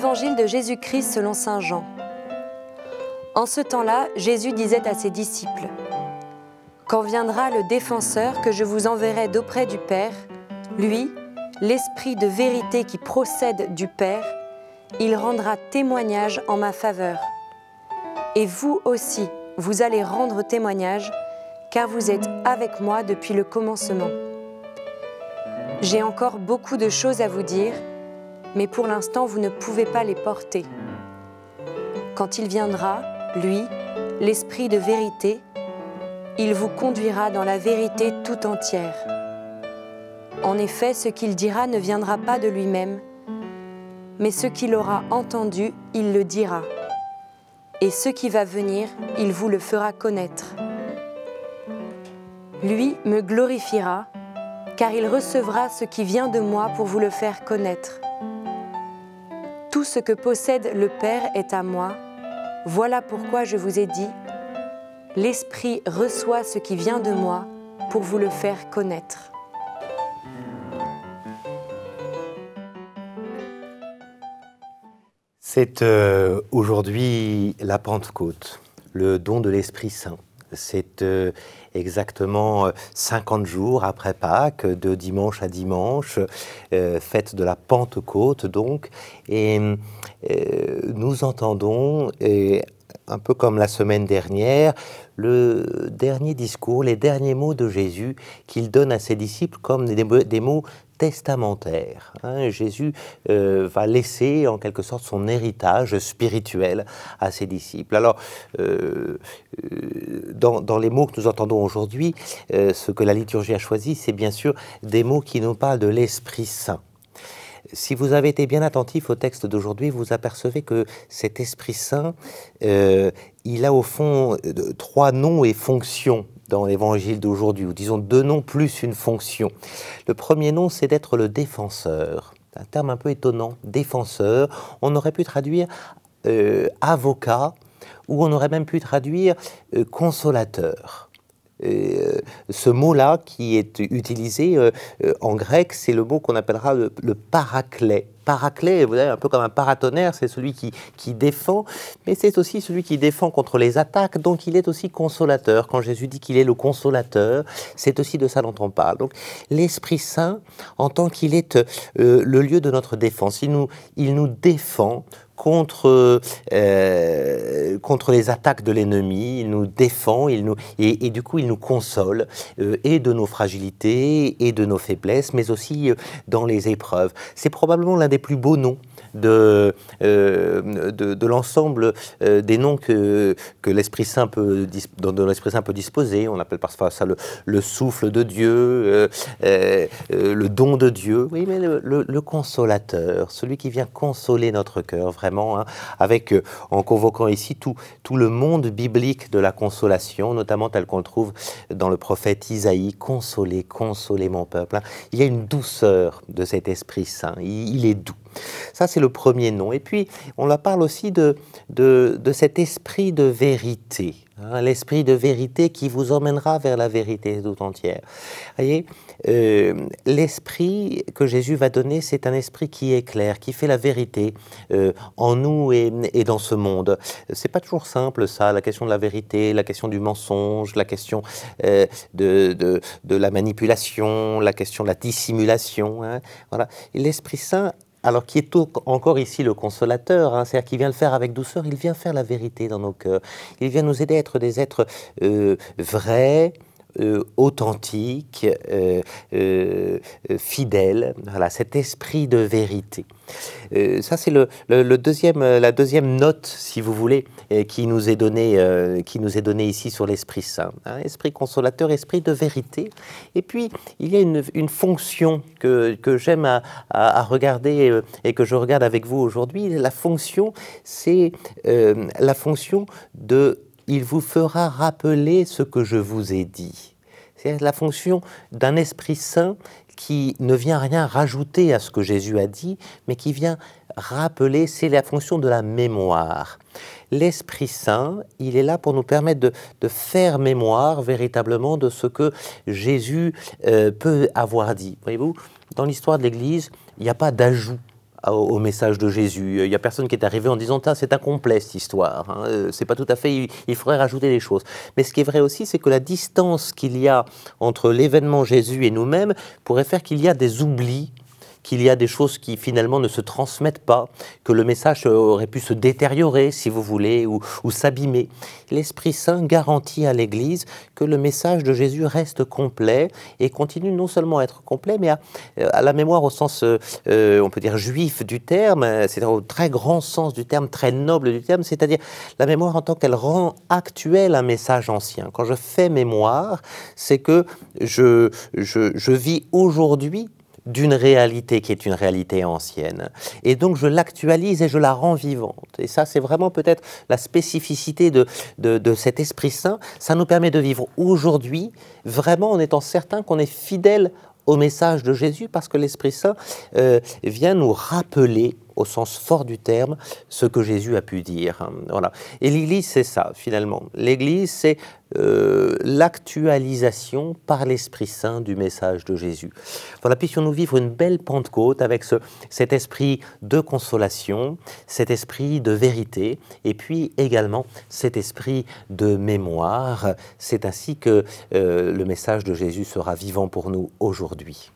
L'évangile de Jésus-Christ selon Saint Jean. En ce temps-là, Jésus disait à ses disciples, Quand viendra le défenseur que je vous enverrai d'auprès du Père, lui, l'Esprit de vérité qui procède du Père, il rendra témoignage en ma faveur. Et vous aussi, vous allez rendre témoignage, car vous êtes avec moi depuis le commencement. J'ai encore beaucoup de choses à vous dire, mais pour l'instant vous ne pouvez pas les porter. Quand il viendra, lui, l'Esprit de vérité, il vous conduira dans la vérité tout entière. En effet, ce qu'il dira ne viendra pas de lui-même, mais ce qu'il aura entendu, il le dira. Et ce qui va venir, il vous le fera connaître. Lui me glorifiera, car il recevra ce qui vient de moi pour vous le faire connaître. Tout ce que possède le Père est à moi. Voilà pourquoi je vous ai dit, l'Esprit reçoit ce qui vient de moi pour vous le faire connaître. C'est euh, aujourd'hui la Pentecôte, le don de l'Esprit Saint. C'est euh, exactement 50 euh, jours après Pâques, de dimanche à dimanche, fête de la Pentecôte donc. Et nous entendons, et un peu comme la semaine dernière, le dernier discours, les derniers mots de Jésus qu'il donne à ses disciples comme des, mots testamentaires. Hein. Jésus euh, va laisser en quelque sorte son héritage spirituel à ses disciples. Alors, euh, euh, dans, les mots que nous entendons aujourd'hui, ce que la liturgie a choisi, c'est bien sûr des mots qui nous parlent de l'Esprit Saint. Si vous avez été bien attentif au texte d'aujourd'hui, vous apercevez que cet Esprit Saint, il a au fond trois noms et fonctions dans l'évangile d'aujourd'hui, ou disons deux noms plus une fonction. Le premier nom, c'est d'être le défenseur. Un terme un peu étonnant, défenseur. On aurait pu traduire euh, avocat, ou on aurait même pu traduire consolateur. Euh, ce mot-là qui est utilisé euh, euh, en grec, c'est le mot qu'on appellera le, le paraclet. Paraclet, vous savez, un peu comme un paratonnerre, c'est celui qui, défend, mais c'est aussi celui qui défend contre les attaques, donc il est aussi consolateur. Quand Jésus dit qu'il est le consolateur, c'est aussi de ça dont on parle. Donc l'Esprit Saint, en tant qu'il est le lieu de notre défense, il nous, il nous défend contre, euh, contre les attaques de l'ennemi, il nous défend, il nous, et, du coup il nous console, euh, et de nos fragilités, et de nos faiblesses, mais aussi euh, dans les épreuves. C'est probablement l'un des plus beaux noms de, de, de l'ensemble des noms que, que l'Esprit Saint peut, dont l'Esprit Saint peut disposer. On appelle parfois ça le, le souffle de Dieu, le don de Dieu, oui, mais le, consolateur, celui qui vient consoler notre cœur, vraiment Hein, avec, euh, en convoquant ici tout, tout le monde biblique de la consolation, notamment tel qu'on le trouve dans le prophète Isaïe, consoler, consoler mon peuple. Il y a une douceur de cet Esprit Saint, il, est doux. Ça, c'est le premier nom. Et puis, on la parle aussi de, de, cet esprit de vérité. Hein, l'esprit de vérité qui vous emmènera vers la vérité tout entière. Voyez, euh, l'esprit que Jésus va donner, c'est un esprit qui est clair, qui fait la vérité euh, en nous et, dans ce monde. C'est pas toujours simple ça, la question de la vérité, la question du mensonge, la question euh, de, de, la manipulation, la question de la dissimulation. Hein. voilà. L'Esprit Saint alors qui est encore ici le consolateur, hein, c'est-à-dire qu'il vient le faire avec douceur, il vient faire la vérité dans nos cœurs, il vient nous aider à être des êtres euh, vrais, euh, authentique, euh, euh, fidèle, voilà, cet esprit de vérité. ça, c'est le, deuxième, la deuxième note, si vous voulez, qui nous est donnée, ici sur l'Esprit Saint. Hein, esprit consolateur, esprit de vérité. Et puis, il y a une, fonction que, j'aime à, à, regarder et que je regarde avec vous aujourd'hui. La fonction, c'est la fonction de il vous fera rappeler ce que je vous ai dit. C'est la fonction d'un Esprit Saint qui ne vient rien rajouter à ce que Jésus a dit, mais qui vient rappeler, c'est la fonction de la mémoire. L'Esprit Saint, il est là pour nous permettre de, faire mémoire véritablement de ce que Jésus euh, peut avoir dit. Voyez-vous, dans l'histoire de l'Église, il n'y a pas d'ajout au, message de Jésus. Il n'y a personne qui est arrivé en disant c'est incomplet cette histoire. Hein. Euh, c'est pas tout à fait. Il, faudrait rajouter des choses. Mais ce qui est vrai aussi, c'est que la distance qu'il y a entre l'événement Jésus et nous-mêmes pourrait faire qu'il y a des oublis qu'il y a des choses qui finalement ne se transmettent pas, que le message aurait pu se détériorer, si vous voulez, ou, s'abîmer. L'Esprit Saint garantit à l'Église que le message de Jésus reste complet et continue non seulement à être complet, mais à, euh, la mémoire au sens, euh, euh, on peut dire, juif du terme, c'est au très grand sens du terme, très noble du terme, c'est-à-dire la mémoire en tant qu'elle rend actuel un message ancien. Quand je fais mémoire, c'est que je vis aujourd'hui d'une réalité qui est une réalité ancienne. Et donc je l'actualise et je la rends vivante. Et ça, c'est vraiment peut-être la spécificité de, de, cet Esprit Saint. Ça nous permet de vivre aujourd'hui vraiment en étant certain qu'on est fidèle au message de Jésus parce que l'Esprit Saint euh, vient nous rappeler au sens fort du terme, ce que Jésus a pu dire. Voilà. Et l'Église, c'est ça, finalement. L'Église, c'est euh, l'actualisation par l'Esprit Saint du message de Jésus. Voilà, puissions-nous vivre une belle Pentecôte avec ce, cet esprit de consolation, cet esprit de vérité, et puis également cet esprit de mémoire. C'est ainsi que euh, le message de Jésus sera vivant pour nous aujourd'hui.